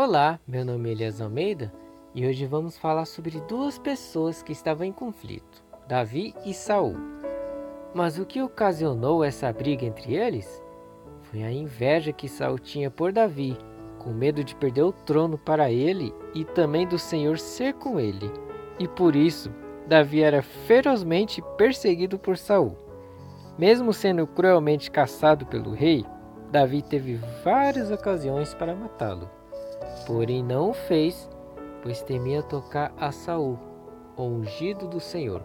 Olá, meu nome é Elias Almeida e hoje vamos falar sobre duas pessoas que estavam em conflito, Davi e Saul. Mas o que ocasionou essa briga entre eles? Foi a inveja que Saul tinha por Davi, com medo de perder o trono para ele e também do Senhor ser com ele. E por isso, Davi era ferozmente perseguido por Saul. Mesmo sendo cruelmente caçado pelo rei, Davi teve várias ocasiões para matá-lo. Porém não o fez, pois temia tocar a Saul, o ungido do Senhor.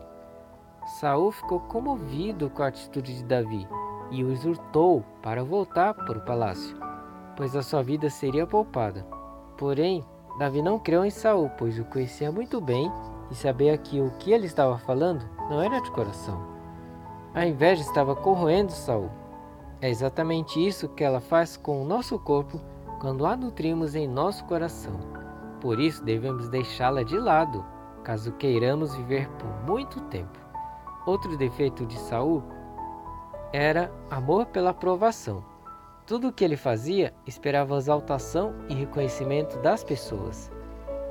Saul ficou comovido com a atitude de Davi e o exortou para voltar para o palácio, pois a sua vida seria poupada. Porém, Davi não creu em Saul, pois o conhecia muito bem e sabia que o que ele estava falando não era de coração. A inveja estava corroendo Saul. É exatamente isso que ela faz com o nosso corpo quando a nutrimos em nosso coração. Por isso devemos deixá-la de lado, caso queiramos viver por muito tempo. Outro defeito de Saul era amor pela aprovação. Tudo o que ele fazia esperava exaltação e reconhecimento das pessoas.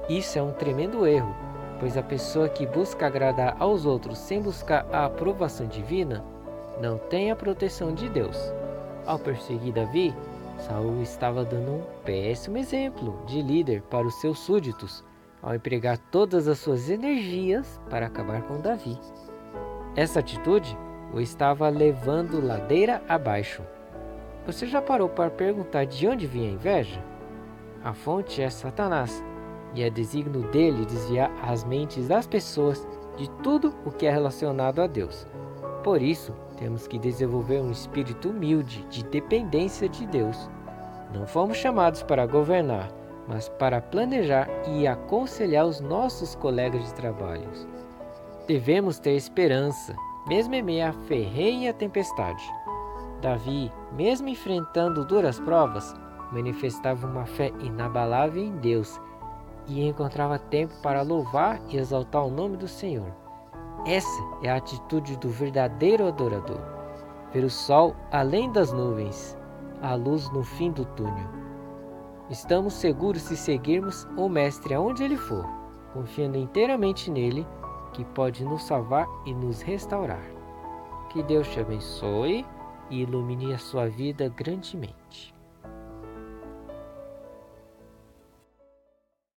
Isso é um tremendo erro, pois a pessoa que busca agradar aos outros sem buscar a aprovação divina não tem a proteção de Deus. Ao perseguir Davi, Saul estava dando um péssimo exemplo de líder para os seus súditos ao empregar todas as suas energias para acabar com Davi. Essa atitude o estava levando ladeira abaixo. Você já parou para perguntar de onde vinha a inveja? A fonte é Satanás, e é desígnio dele desviar as mentes das pessoas de tudo o que é relacionado a Deus. Por isso, temos que desenvolver um espírito humilde de dependência de Deus. Não fomos chamados para governar, mas para planejar e aconselhar os nossos colegas de trabalho. Devemos ter esperança, mesmo em meio à ferrenha tempestade. Davi, mesmo enfrentando duras provas, manifestava uma fé inabalável em Deus e encontrava tempo para louvar e exaltar o nome do Senhor. Essa é a atitude do verdadeiro adorador. Ver o sol além das nuvens, a luz no fim do túnel. Estamos seguros se seguirmos o Mestre aonde ele for, confiando inteiramente nele, que pode nos salvar e nos restaurar. Que Deus te abençoe e ilumine a sua vida grandemente.